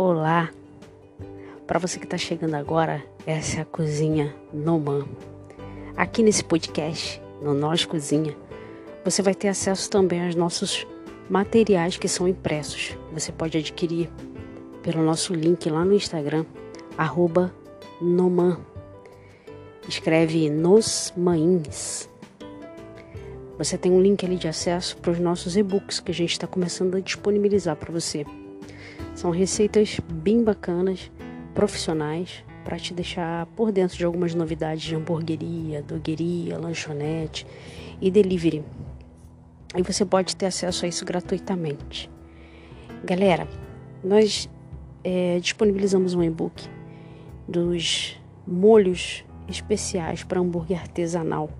Olá! Para você que está chegando agora, essa é a Cozinha Noman. Aqui nesse podcast, no Nós Cozinha, você vai ter acesso também aos nossos materiais que são impressos. Você pode adquirir pelo nosso link lá no Instagram, arroba Noman. Escreve Nos Mães. Você tem um link ali de acesso para os nossos e-books que a gente está começando a disponibilizar para você. São receitas bem bacanas, profissionais, para te deixar por dentro de algumas novidades de hamburgueria, dogueria, lanchonete e delivery. E você pode ter acesso a isso gratuitamente. Galera, nós é, disponibilizamos um e-book dos molhos especiais para hambúrguer artesanal,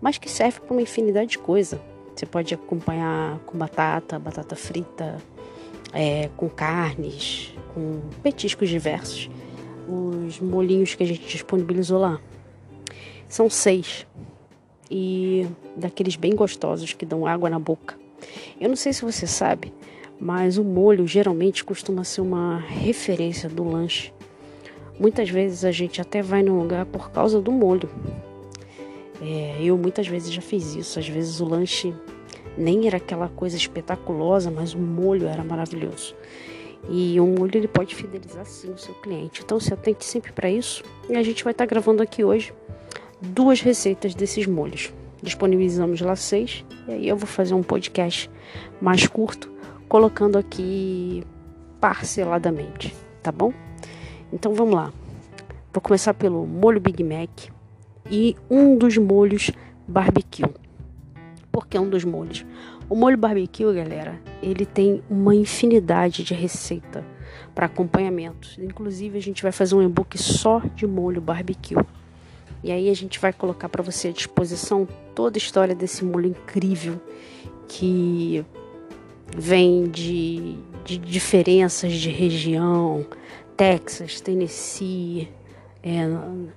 mas que serve para uma infinidade de coisa. Você pode acompanhar com batata, batata frita, é, com carnes, com petiscos diversos. Os molinhos que a gente disponibilizou lá. São seis. E daqueles bem gostosos que dão água na boca. Eu não sei se você sabe, mas o molho geralmente costuma ser uma referência do lanche. Muitas vezes a gente até vai num lugar por causa do molho. É, eu muitas vezes já fiz isso. Às vezes o lanche nem era aquela coisa espetaculosa, mas o molho era maravilhoso. E o molho ele pode fidelizar sim o seu cliente. Então se atente sempre para isso. E a gente vai estar tá gravando aqui hoje duas receitas desses molhos. Disponibilizamos lá seis. E aí eu vou fazer um podcast mais curto, colocando aqui parceladamente, tá bom? Então vamos lá. Vou começar pelo molho Big Mac e um dos molhos barbecue porque é um dos molhos. O molho barbecue, galera, ele tem uma infinidade de receita para acompanhamentos. Inclusive, a gente vai fazer um e-book só de molho barbecue. E aí a gente vai colocar para você à disposição toda a história desse molho incrível que vem de, de diferenças de região, Texas, Tennessee, é,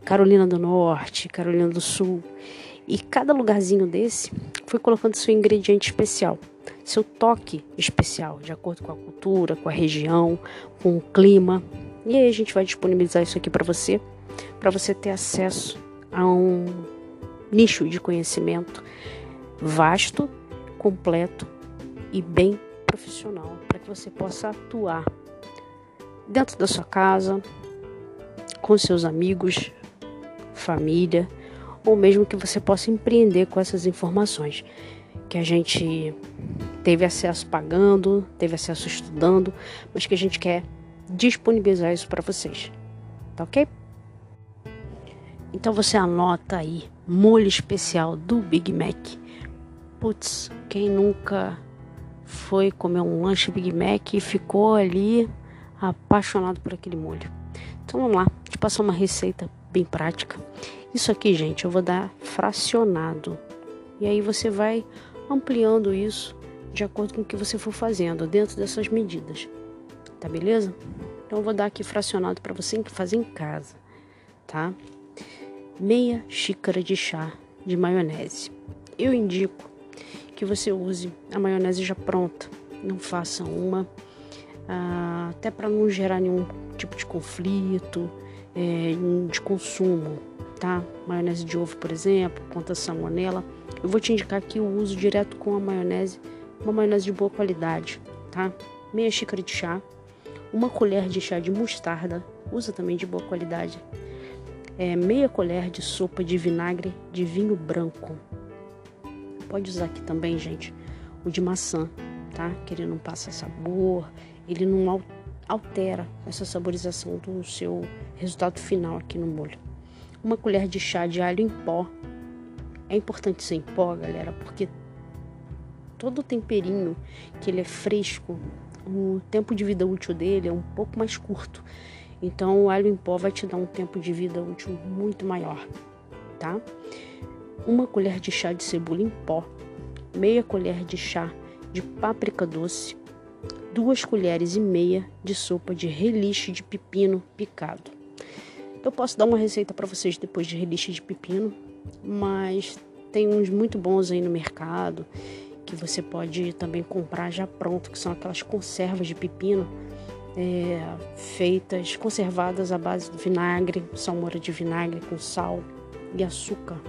Carolina do Norte, Carolina do Sul. E cada lugarzinho desse foi colocando seu ingrediente especial, seu toque especial, de acordo com a cultura, com a região, com o clima. E aí a gente vai disponibilizar isso aqui para você, para você ter acesso a um nicho de conhecimento vasto, completo e bem profissional, para que você possa atuar dentro da sua casa, com seus amigos, família ou mesmo que você possa empreender com essas informações que a gente teve acesso pagando, teve acesso estudando, mas que a gente quer disponibilizar isso para vocês. Tá ok? Então você anota aí molho especial do Big Mac. Putz, quem nunca foi comer um lanche Big Mac e ficou ali apaixonado por aquele molho? Então vamos lá, te passar uma receita bem prática isso aqui, gente, eu vou dar fracionado. E aí você vai ampliando isso de acordo com o que você for fazendo, dentro dessas medidas. Tá beleza? Então eu vou dar aqui fracionado para você fazer em casa, tá? Meia xícara de chá de maionese. Eu indico que você use a maionese já pronta. Não faça uma, ah, até para não gerar nenhum tipo de conflito é, de consumo tá? Maionese de ovo, por exemplo, contra salmonela. Eu vou te indicar aqui o uso direto com a maionese, uma maionese de boa qualidade, tá? Meia xícara de chá, uma colher de chá de mostarda, usa também de boa qualidade. É, meia colher de sopa de vinagre de vinho branco. Pode usar aqui também, gente, o de maçã, tá? Que ele não passa sabor, ele não altera essa saborização do seu resultado final aqui no molho uma colher de chá de alho em pó. É importante ser em pó, galera, porque todo o temperinho que ele é fresco, o tempo de vida útil dele é um pouco mais curto. Então o alho em pó vai te dar um tempo de vida útil muito maior, tá? Uma colher de chá de cebola em pó, meia colher de chá de páprica doce, duas colheres e meia de sopa de reliche de pepino picado. Eu posso dar uma receita para vocês depois de relixe de pepino, mas tem uns muito bons aí no mercado que você pode também comprar já pronto, que são aquelas conservas de pepino é, feitas, conservadas à base de vinagre, salmoura de vinagre com sal e açúcar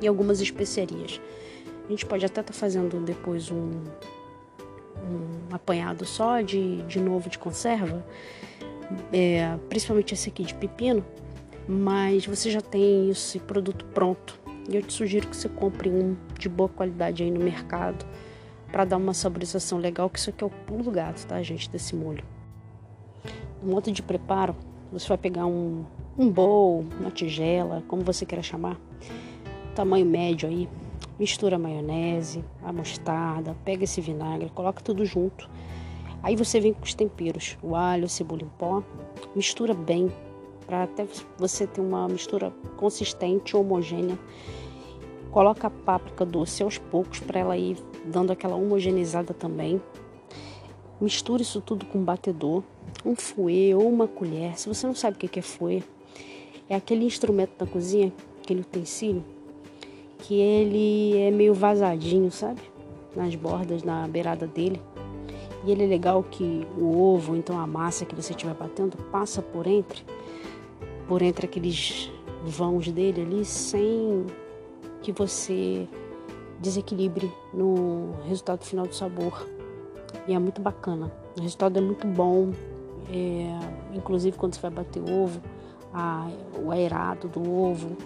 e algumas especiarias. A gente pode até estar tá fazendo depois um, um apanhado só de, de novo de conserva, é, principalmente esse aqui de pepino, mas você já tem esse produto pronto. E eu te sugiro que você compre um de boa qualidade aí no mercado para dar uma saborização legal, que isso aqui é o pulo do gato, tá, gente, desse molho. No modo de preparo, você vai pegar um, um bowl, uma tigela, como você queira chamar, tamanho médio aí, mistura a maionese, a mostarda, pega esse vinagre, coloca tudo junto. Aí você vem com os temperos, o alho, a cebola em pó, mistura bem, para até você ter uma mistura consistente, homogênea. Coloca a páprica doce aos poucos para ela ir dando aquela homogeneizada também. Mistura isso tudo com um batedor, um fouet ou uma colher. Se você não sabe o que é fouet, é aquele instrumento da cozinha, aquele utensílio que ele é meio vazadinho, sabe? Nas bordas, na beirada dele. E ele é legal que o ovo, então a massa que você estiver batendo, passa por entre, por entre aqueles vãos dele ali, sem que você desequilibre no resultado final do sabor. E é muito bacana. O resultado é muito bom. É, inclusive quando você vai bater ovo, a, o aerado do ovo,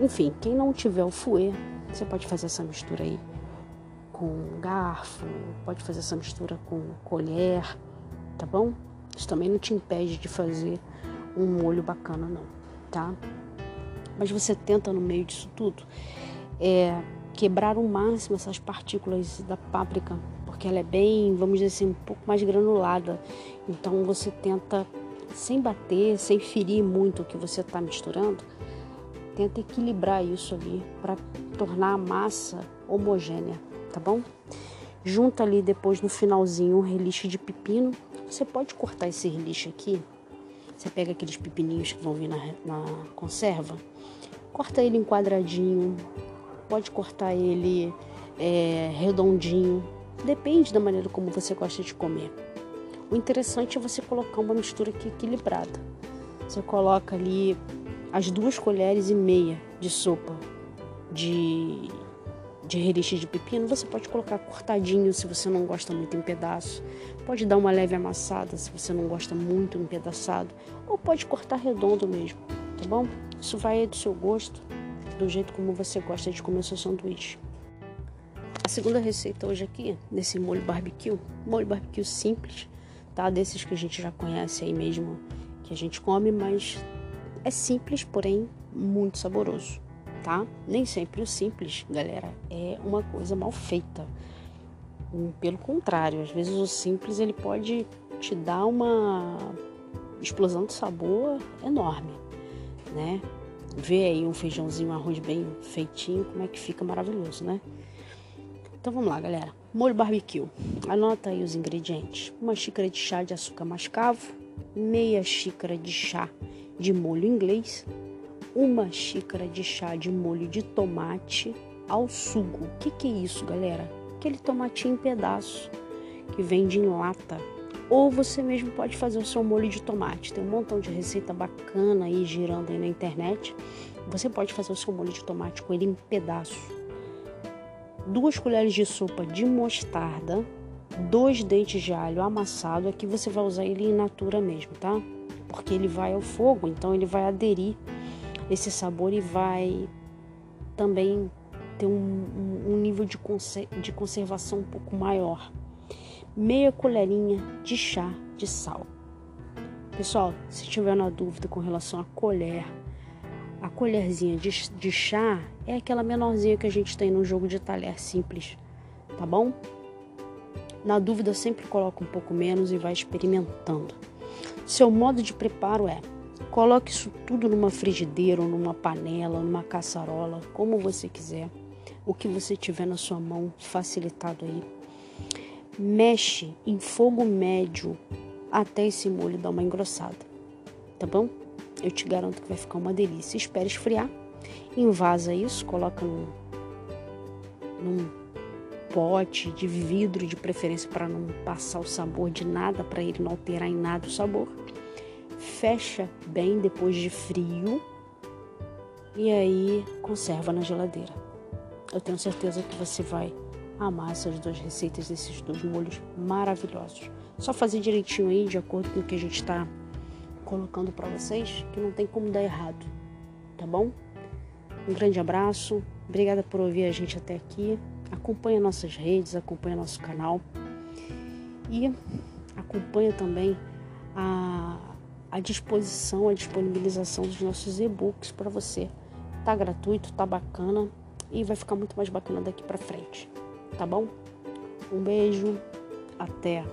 enfim, quem não tiver o fouet, você pode fazer essa mistura aí com garfo, pode fazer essa mistura com colher, tá bom? Isso também não te impede de fazer um molho bacana, não, tá? Mas você tenta no meio disso tudo é, quebrar o máximo essas partículas da páprica, porque ela é bem, vamos dizer assim, um pouco mais granulada. Então você tenta, sem bater, sem ferir muito o que você está misturando, Tenta equilibrar isso ali para tornar a massa homogênea, tá bom? Junta ali depois no finalzinho um reliche de pepino. Você pode cortar esse reliche aqui. Você pega aqueles pepininhos que vão vir na, na conserva, corta ele em quadradinho, pode cortar ele é, redondinho, depende da maneira como você gosta de comer. O interessante é você colocar uma mistura aqui equilibrada. Você coloca ali as duas colheres e meia de sopa de, de reliche de pepino, você pode colocar cortadinho se você não gosta muito em pedaço. Pode dar uma leve amassada se você não gosta muito empedaçado. Ou pode cortar redondo mesmo, tá bom? Isso vai do seu gosto, do jeito como você gosta de comer seu sanduíche. A segunda receita hoje aqui, desse molho barbecue, molho barbecue simples, tá? Desses que a gente já conhece aí mesmo, que a gente come, mas é simples, porém muito saboroso, tá? Nem sempre o simples, galera, é uma coisa mal feita. Hum, pelo contrário, às vezes o simples ele pode te dar uma explosão de sabor enorme, né? Vê aí um feijãozinho, um arroz bem feitinho, como é que fica maravilhoso, né? Então vamos lá, galera. Molho barbecue. Anota aí os ingredientes: uma xícara de chá de açúcar mascavo, meia xícara de chá de molho inglês, uma xícara de chá de molho de tomate ao sugo. O que, que é isso, galera? Aquele tomatinho em pedaço que vende em lata. Ou você mesmo pode fazer o seu molho de tomate. Tem um montão de receita bacana aí girando aí na internet. Você pode fazer o seu molho de tomate com ele em pedaço. Duas colheres de sopa de mostarda, dois dentes de alho amassado. Aqui você vai usar ele in natura mesmo, tá? Porque ele vai ao fogo, então ele vai aderir esse sabor e vai também ter um, um nível de, de conservação um pouco maior. Meia colherinha de chá de sal. Pessoal, se tiver na dúvida com relação à colher, a colherzinha de, de chá é aquela menorzinha que a gente tem no jogo de talher simples, tá bom? Na dúvida, sempre coloca um pouco menos e vai experimentando. Seu modo de preparo é: coloque isso tudo numa frigideira, ou numa panela, numa caçarola, como você quiser, o que você tiver na sua mão, facilitado aí. Mexe em fogo médio até esse molho dar uma engrossada, tá bom? Eu te garanto que vai ficar uma delícia. Espere esfriar, invasa isso, coloca num, num pote de vidro, de preferência para não passar o sabor de nada, para ele não alterar em nada o sabor. Fecha bem depois de frio e aí conserva na geladeira. Eu tenho certeza que você vai amar essas duas receitas desses dois molhos maravilhosos. Só fazer direitinho aí, de acordo com o que a gente está colocando para vocês, que não tem como dar errado, tá bom? Um grande abraço, obrigada por ouvir a gente até aqui. Acompanhe nossas redes, acompanhe nosso canal e acompanhe também a, a disposição, a disponibilização dos nossos e-books para você. Tá gratuito, tá bacana e vai ficar muito mais bacana daqui para frente, tá bom? Um beijo, até!